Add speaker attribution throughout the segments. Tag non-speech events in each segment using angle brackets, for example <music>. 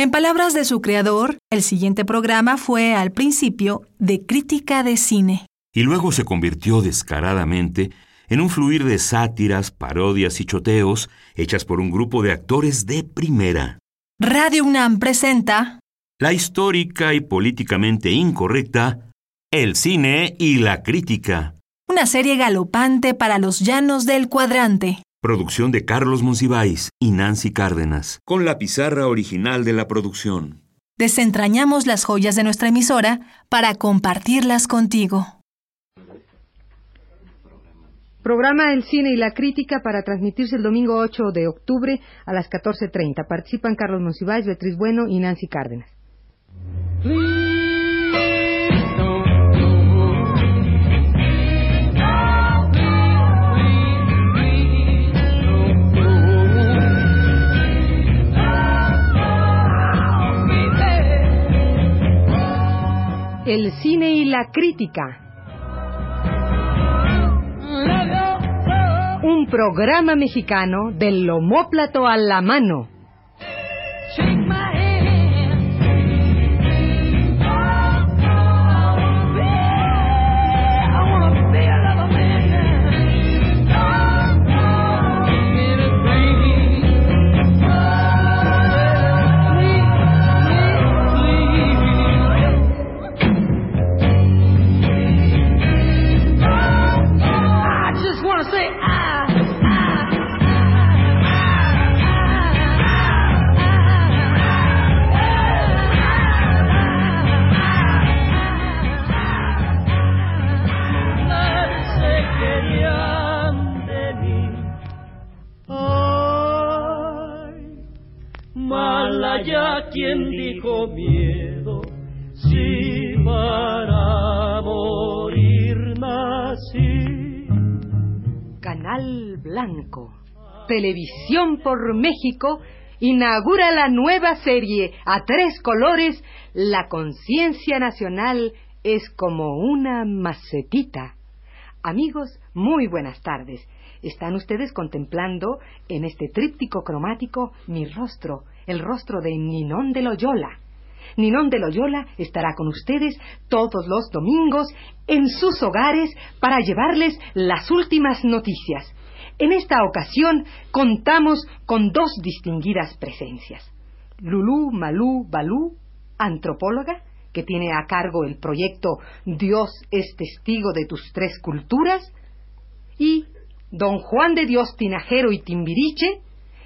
Speaker 1: En palabras de su creador, el siguiente programa fue al principio de crítica de cine.
Speaker 2: Y luego se convirtió descaradamente en un fluir de sátiras, parodias y choteos hechas por un grupo de actores de primera.
Speaker 1: Radio UNAM presenta
Speaker 2: La histórica y políticamente incorrecta El cine y la crítica.
Speaker 1: Una serie galopante para los llanos del cuadrante.
Speaker 2: Producción de Carlos Monsiváis y Nancy Cárdenas, con la pizarra original de la producción.
Speaker 1: Desentrañamos las joyas de nuestra emisora para compartirlas contigo.
Speaker 3: Programa El Cine y la Crítica para transmitirse el domingo 8 de octubre a las 14.30. Participan Carlos Monsiváis, Beatriz Bueno y Nancy Cárdenas. El Cine y la Crítica. Un programa mexicano del homóplato a la mano. Blanco. Televisión por México inaugura la nueva serie a tres colores La conciencia nacional es como una macetita. Amigos, muy buenas tardes. Están ustedes contemplando en este tríptico cromático mi rostro, el rostro de Ninón de Loyola. Ninón de Loyola estará con ustedes todos los domingos en sus hogares para llevarles las últimas noticias. En esta ocasión contamos con dos distinguidas presencias. Lulú Malú Balú, antropóloga, que tiene a cargo el proyecto Dios es testigo de tus tres culturas, y don Juan de Dios Tinajero y Timbiriche,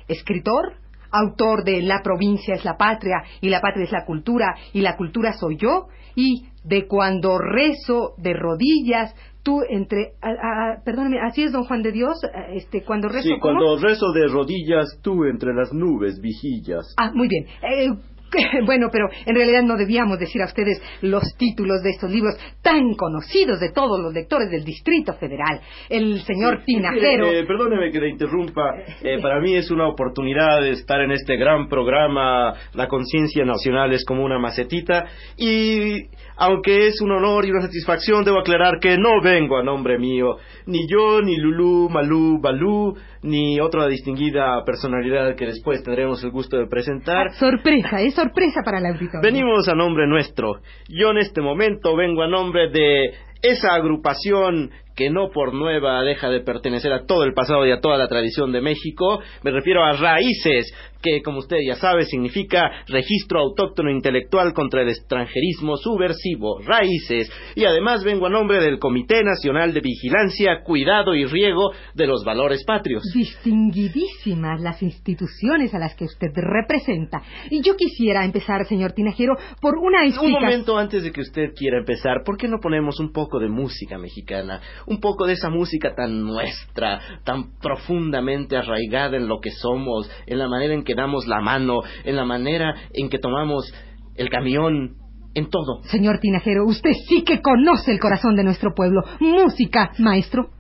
Speaker 3: escritor, autor de La provincia es la patria y la patria es la cultura y la cultura soy yo, y de cuando rezo de rodillas, tú entre... ah, ah, perdóneme, así es don Juan de Dios, ah, este, cuando rezo...
Speaker 4: Sí,
Speaker 3: ¿cómo?
Speaker 4: cuando rezo de rodillas, tú entre las nubes vigillas.
Speaker 3: Ah, muy bien. Eh, <laughs> bueno, pero en realidad no debíamos decir a ustedes los títulos de estos libros tan conocidos de todos los lectores del Distrito Federal. El señor Tinajero...
Speaker 4: Eh, perdóneme que le interrumpa. Eh, para mí es una oportunidad de estar en este gran programa. La conciencia nacional es como una macetita. Y aunque es un honor y una satisfacción, debo aclarar que no vengo a nombre mío. Ni yo, ni Lulú, Malú, Balú, ni otra distinguida personalidad que después tendremos el gusto de presentar.
Speaker 3: Sorpresa, es sorpresa para el auditorio.
Speaker 4: Venimos a nombre nuestro. Yo en este momento vengo a nombre de esa agrupación que no por nueva deja de pertenecer a todo el pasado y a toda la tradición de México. Me refiero a Raíces, que como usted ya sabe significa Registro Autóctono Intelectual contra el Extranjerismo Subversivo. Raíces. Y además vengo a nombre del Comité Nacional de Vigilancia, Cuidado y Riego de los Valores Patrios.
Speaker 3: Distinguidísimas las instituciones a las que usted representa. Y yo quisiera empezar, señor Tinajero, por una
Speaker 4: Un
Speaker 3: explicación...
Speaker 4: momento antes de que usted quiera empezar, ¿por qué no ponemos un poco de música mexicana? Un poco de esa música tan nuestra, tan profundamente arraigada en lo que somos, en la manera en que damos la mano, en la manera en que tomamos el camión, en todo.
Speaker 3: Señor Tinajero, usted sí que conoce el corazón de nuestro pueblo. Música, maestro.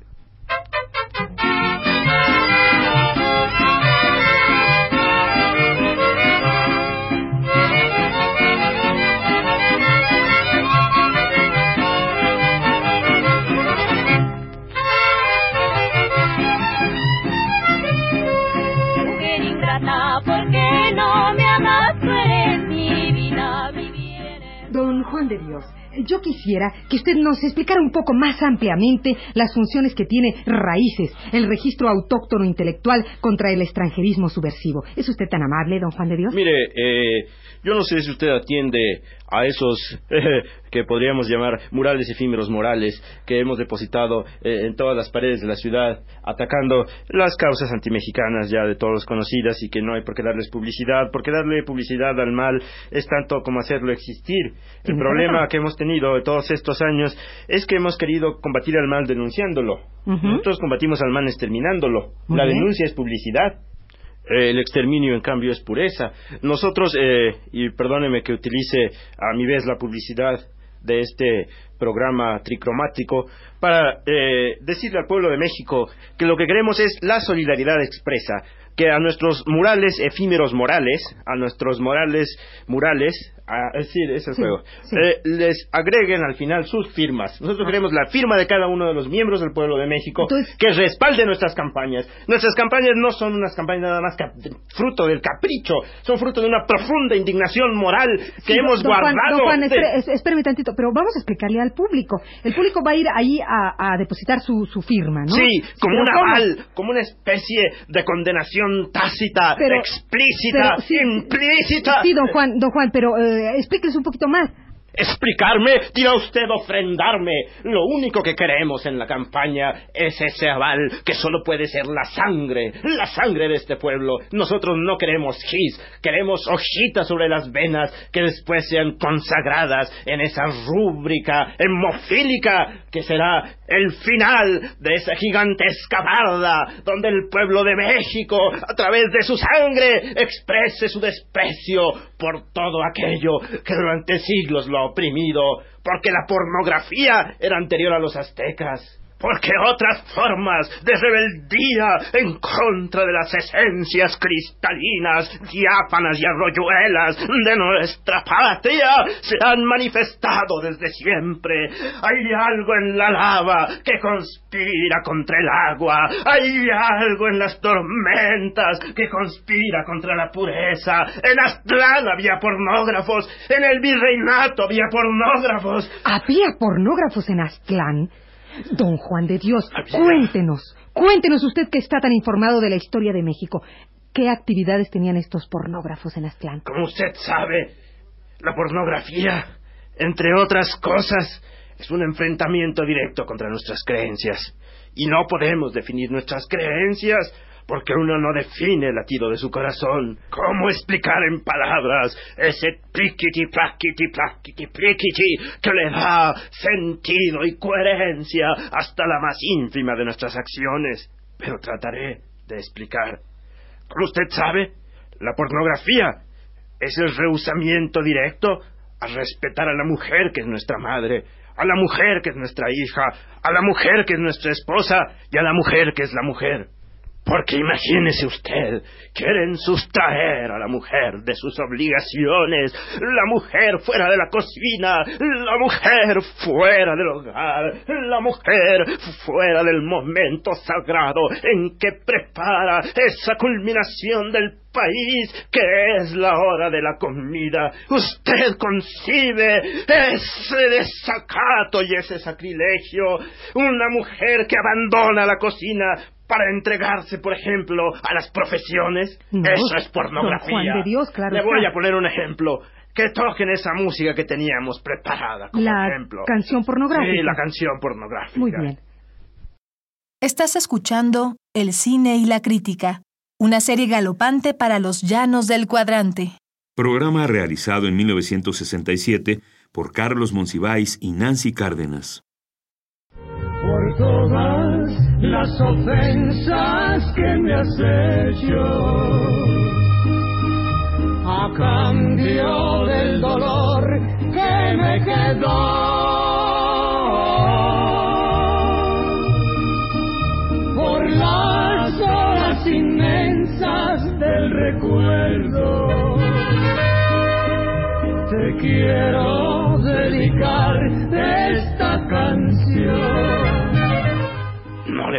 Speaker 3: Juan de Dios, yo quisiera que usted nos explicara un poco más ampliamente las funciones que tiene Raíces, el registro autóctono intelectual contra el extranjerismo subversivo. ¿Es usted tan amable, don Juan de Dios?
Speaker 4: Mire, eh, yo no sé si usted atiende a esos que podríamos llamar murales efímeros morales que hemos depositado eh, en todas las paredes de la ciudad, atacando las causas antimexicanas ya de todos conocidas y que no hay por qué darles publicidad, porque darle publicidad al mal es tanto como hacerlo existir. El problema que hemos tenido de todos estos años es que hemos querido combatir al mal denunciándolo. Nosotros combatimos al mal exterminándolo. la denuncia es publicidad. El exterminio, en cambio, es pureza. Nosotros, eh, y perdóneme que utilice a mi vez la publicidad de este programa tricromático, para eh, decirle al pueblo de México que lo que queremos es la solidaridad expresa, que a nuestros murales efímeros morales, a nuestros morales murales, a, es decir, ese juego, <laughs> eh, les agreguen al final sus firmas. Nosotros queremos la firma de cada uno de los miembros del pueblo de México que respalde nuestras campañas. Nuestras campañas no son unas campañas nada más fruto del capricho, son fruto de una profunda indignación moral que hemos guardado.
Speaker 3: Juan, espérame tantito, pero vamos a explicarle al público. El público va a ir ahí a, depositar su, firma, ¿no?
Speaker 4: Sí, como un aval, como una especie de condenación tácita, explícita, implícita.
Speaker 3: Sí, don Juan, don Juan, pero eh, explíqueles un poquito más
Speaker 4: explicarme, dirá usted ofrendarme. Lo único que queremos en la campaña es ese aval que solo puede ser la sangre, la sangre de este pueblo. Nosotros no queremos gis, queremos hojitas sobre las venas que después sean consagradas en esa rúbrica hemofílica que será el final de esa gigantesca barda donde el pueblo de México, a través de su sangre, exprese su desprecio por todo aquello que durante siglos lo oprimido, porque la pornografía era anterior a los aztecas porque otras formas de rebeldía en contra de las esencias cristalinas, diáfanas y arroyuelas de nuestra patria se han manifestado desde siempre. Hay algo en la lava que conspira contra el agua, hay algo en las tormentas que conspira contra la pureza. En Aztlán había pornógrafos, en el virreinato había pornógrafos.
Speaker 3: ¿Había pornógrafos en Aztlán? Don Juan de Dios, cuéntenos, cuéntenos usted que está tan informado de la historia de México. ¿Qué actividades tenían estos pornógrafos en Aztlán?
Speaker 4: Como usted sabe, la pornografía, entre otras cosas, es un enfrentamiento directo contra nuestras creencias. Y no podemos definir nuestras creencias porque uno no define el latido de su corazón. ¿Cómo explicar en palabras ese pliquiti, plaquiti, plaquiti, pliquiti que le da sentido y coherencia hasta la más ínfima de nuestras acciones? Pero trataré de explicar. Como usted sabe, la pornografía es el rehusamiento directo a respetar a la mujer que es nuestra madre, a la mujer que es nuestra hija, a la mujer que es nuestra esposa y a la mujer que es la mujer. Porque imagínese usted, quieren sustraer a la mujer de sus obligaciones, la mujer fuera de la cocina, la mujer fuera del hogar, la mujer fuera del momento sagrado en que prepara esa culminación del país que es la hora de la comida. Usted concibe ese desacato y ese sacrilegio. Una mujer que abandona la cocina para entregarse, por ejemplo, a las profesiones. Eso es <laughs> pornografía.
Speaker 3: de Dios, claro.
Speaker 4: Le voy a poner un ejemplo. Que toquen esa música que teníamos preparada, como
Speaker 3: la
Speaker 4: ejemplo.
Speaker 3: canción pornográfica.
Speaker 4: Sí, la canción pornográfica.
Speaker 3: Muy bien.
Speaker 1: Estás escuchando El cine y la crítica, una serie galopante para los llanos del cuadrante.
Speaker 2: Programa realizado en 1967 por Carlos Monsiváis y Nancy Cárdenas.
Speaker 5: Por todas las ofensas que me has hecho a cambio del dolor que me quedó. Por las horas inmensas del recuerdo, te quiero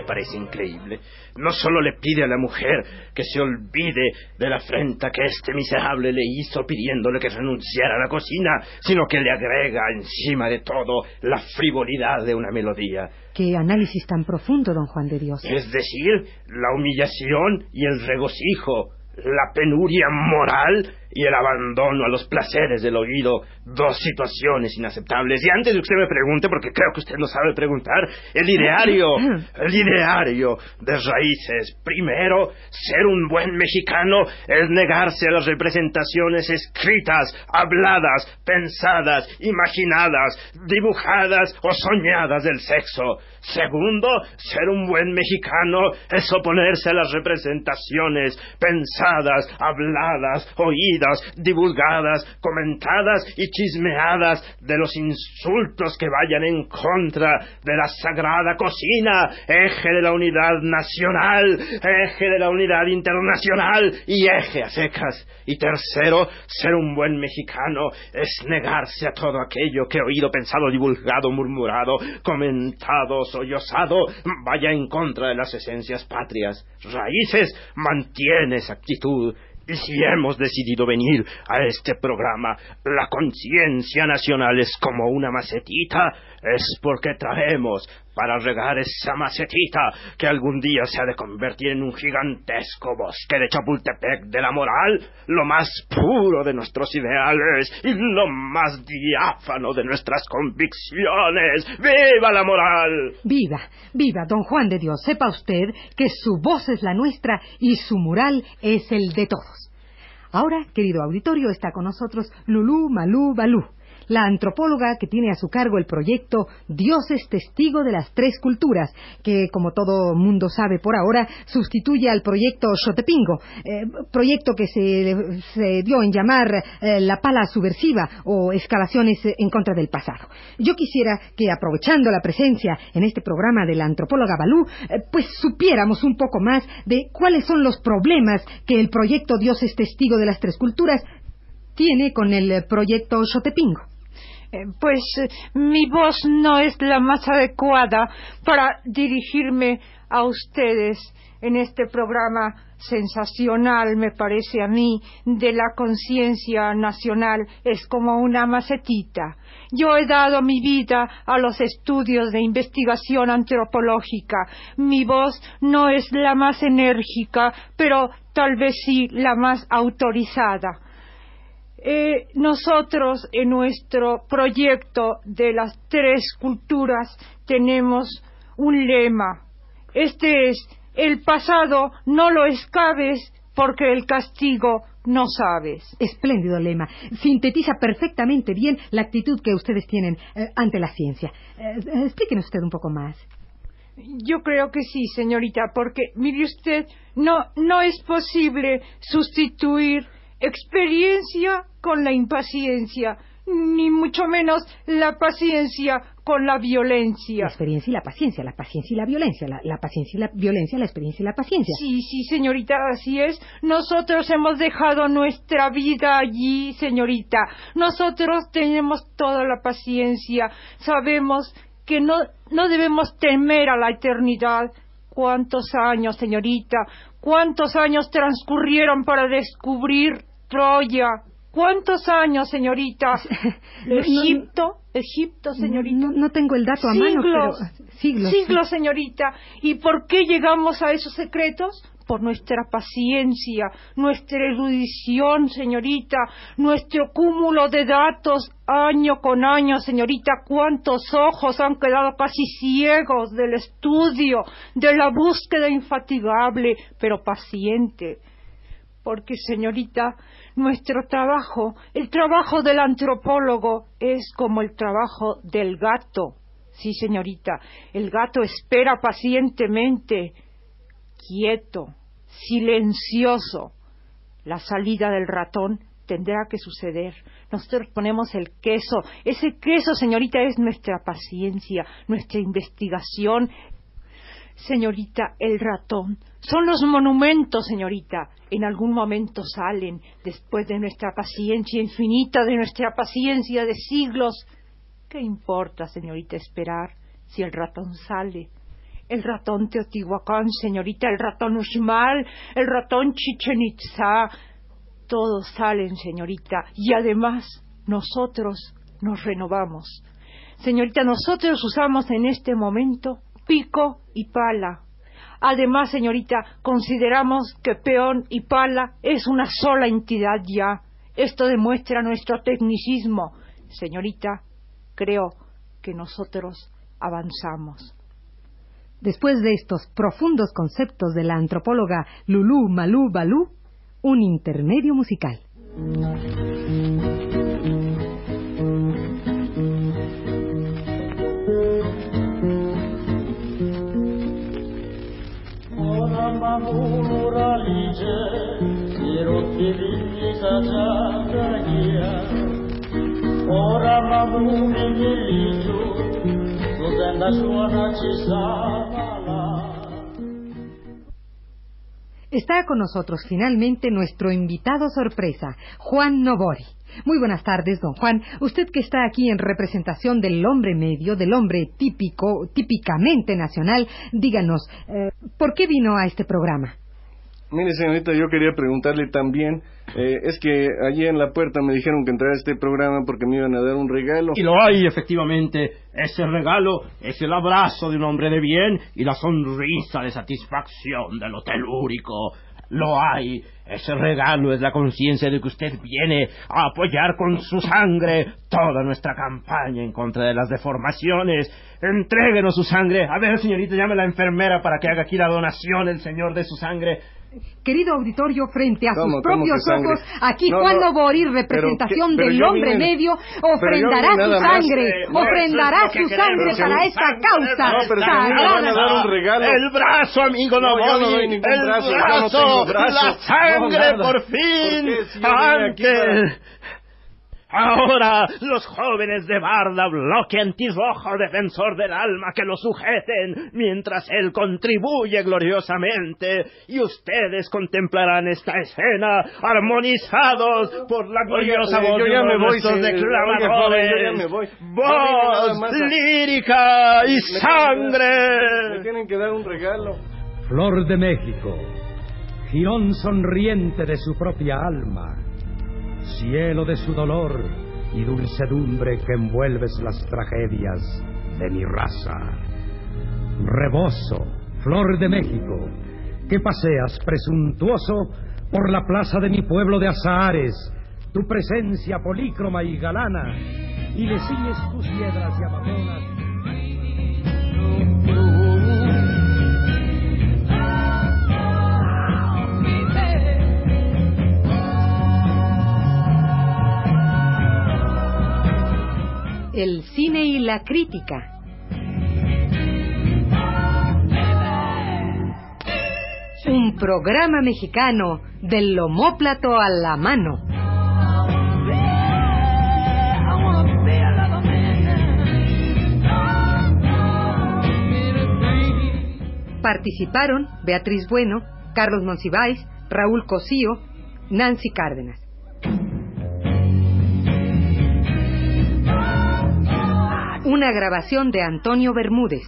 Speaker 4: parece increíble? No solo le pide a la mujer que se olvide de la afrenta que este miserable le hizo pidiéndole que renunciara a la cocina, sino que le agrega encima de todo la frivolidad de una melodía.
Speaker 3: Qué análisis tan profundo, don Juan de Dios.
Speaker 4: Es decir, la humillación y el regocijo, la penuria moral y el abandono a los placeres del oído, dos situaciones inaceptables. Y antes de que usted me pregunte, porque creo que usted no sabe preguntar, el ideario, <clears throat> el ideario de raíces. Primero, ser un buen mexicano es negarse a las representaciones escritas, habladas, pensadas, imaginadas, dibujadas o soñadas del sexo. Segundo, ser un buen mexicano es oponerse a las representaciones pensadas, habladas, oídas, divulgadas, comentadas y chismeadas de los insultos que vayan en contra de la sagrada cocina, eje de la unidad nacional, eje de la unidad internacional y eje a secas. Y tercero, ser un buen mexicano es negarse a todo aquello que oído, pensado, divulgado, murmurado, comentado, sollozado, vaya en contra de las esencias patrias. Raíces mantiene esa actitud y si hemos decidido venir a este programa, la conciencia nacional es como una macetita, es porque traemos para regar esa macetita que algún día se ha de convertir en un gigantesco bosque de Chapultepec de la moral, lo más puro de nuestros ideales y lo más diáfano de nuestras convicciones. ¡Viva la moral!
Speaker 3: Viva, viva, don Juan de Dios. Sepa usted que su voz es la nuestra y su mural es el de todos. Ahora, querido auditorio, está con nosotros Lulú Malú Balú la antropóloga que tiene a su cargo el proyecto Dios es testigo de las tres culturas, que como todo mundo sabe por ahora, sustituye al proyecto Xotepingo, eh, proyecto que se, dio en llamar eh, la pala subversiva o escalaciones en contra del pasado. Yo quisiera que, aprovechando la presencia en este programa de la antropóloga Balú, eh, pues supiéramos un poco más de cuáles son los problemas que el proyecto Dios es testigo de las tres culturas tiene con el proyecto Xotepingo.
Speaker 6: Eh, pues eh, mi voz no es la más adecuada para dirigirme a ustedes en este programa sensacional, me parece a mí, de la conciencia nacional. Es como una macetita. Yo he dado mi vida a los estudios de investigación antropológica. Mi voz no es la más enérgica, pero tal vez sí la más autorizada. Eh, nosotros en nuestro proyecto de las tres culturas tenemos un lema. Este es, el pasado no lo escabes porque el castigo no sabes.
Speaker 3: Espléndido lema. Sintetiza perfectamente bien la actitud que ustedes tienen eh, ante la ciencia. Eh, explíquenos usted un poco más.
Speaker 6: Yo creo que sí, señorita, porque mire usted, no, no es posible sustituir experiencia con la impaciencia, ni mucho menos la paciencia con la violencia.
Speaker 3: La experiencia y la paciencia, la paciencia y la violencia, la, paciencia y la violencia, la experiencia y la paciencia.
Speaker 6: Sí, sí, señorita, así es. Nosotros hemos dejado nuestra vida allí, señorita. Nosotros tenemos toda la paciencia. Sabemos que no, no debemos temer a la eternidad. ¿Cuántos años, señorita? ¿Cuántos años transcurrieron para descubrir Troya? ¿Cuántos años, señorita? <laughs> Egipto, Egipto, señorita.
Speaker 3: No, tengo el dato a mano, pero
Speaker 6: siglos. Siglos, señorita. ¿Y por qué llegamos a esos secretos? Por nuestra paciencia, nuestra erudición, señorita, nuestro cúmulo de datos año con año, señorita, cuántos ojos han quedado casi ciegos del estudio, de la búsqueda infatigable, pero paciente. Porque, señorita, nuestro trabajo, el trabajo del antropólogo, es como el trabajo del gato. Sí, señorita, el gato espera pacientemente, quieto, silencioso. La salida del ratón tendrá que suceder. Nosotros ponemos el queso. Ese queso, señorita, es nuestra paciencia, nuestra investigación. Señorita, el ratón son los monumentos, señorita. En algún momento salen, después de nuestra paciencia infinita, de nuestra paciencia de siglos. ¿Qué importa, señorita, esperar si el ratón sale? El ratón Teotihuacán, señorita, el ratón Uxmal, el ratón Chichen Itza. Todos salen, señorita, y además nosotros nos renovamos. Señorita, nosotros usamos en este momento pico y pala. Además, señorita, consideramos que peón y pala es una sola entidad ya. Esto demuestra nuestro tecnicismo. Señorita, creo que nosotros avanzamos.
Speaker 3: Después de estos profundos conceptos de la antropóloga Lulú Malú Balú, un intermedio musical. Está con nosotros finalmente nuestro invitado sorpresa, Juan Nobori. Muy buenas tardes, don Juan. Usted que está aquí en representación del hombre medio, del hombre típico, típicamente nacional, díganos, eh, ¿por qué vino a este programa?
Speaker 7: Mire, señorita, yo quería preguntarle también, eh, es que allí en la puerta me dijeron que entrara a este programa porque me iban a dar un regalo.
Speaker 4: Y lo hay, efectivamente. Ese regalo es el abrazo de un hombre de bien y la sonrisa de satisfacción del hotel úrico. Lo hay. Ese regalo es la conciencia de que usted viene a apoyar con su sangre toda nuestra campaña en contra de las deformaciones. Entréguenos su sangre. A ver, señorita, llame a la enfermera para que haga aquí la donación el señor de su sangre
Speaker 3: querido auditorio, frente a sus propios ojos, aquí Juan Novorir, representación del hombre medio, ofrendará su sangre, ofrendará su sangre para esta causa
Speaker 7: sagrada.
Speaker 4: El brazo, amigo Novorir, el brazo, la sangre, por fin, antes Ahora los jóvenes de Barda, bloque antirrojo, defensor del alma, que lo sujeten, mientras él contribuye gloriosamente, y ustedes contemplarán esta escena armonizados por la gloriosa voz de nuestros declamadores. Voz lírica y sangre.
Speaker 7: Me tienen que dar un regalo.
Speaker 8: Flor de México, girón sonriente de su propia alma cielo de su dolor y dulcedumbre que envuelves las tragedias de mi raza. Reboso, flor de México, que paseas presuntuoso por la plaza de mi pueblo de Azahares, tu presencia polícroma y galana, y le ciñes tus piedras y amazonas
Speaker 3: y la crítica. Un programa mexicano del homóplato a la mano. Participaron Beatriz Bueno, Carlos Monsiváis, Raúl Cosío, Nancy Cárdenas. Una grabación de Antonio Bermúdez.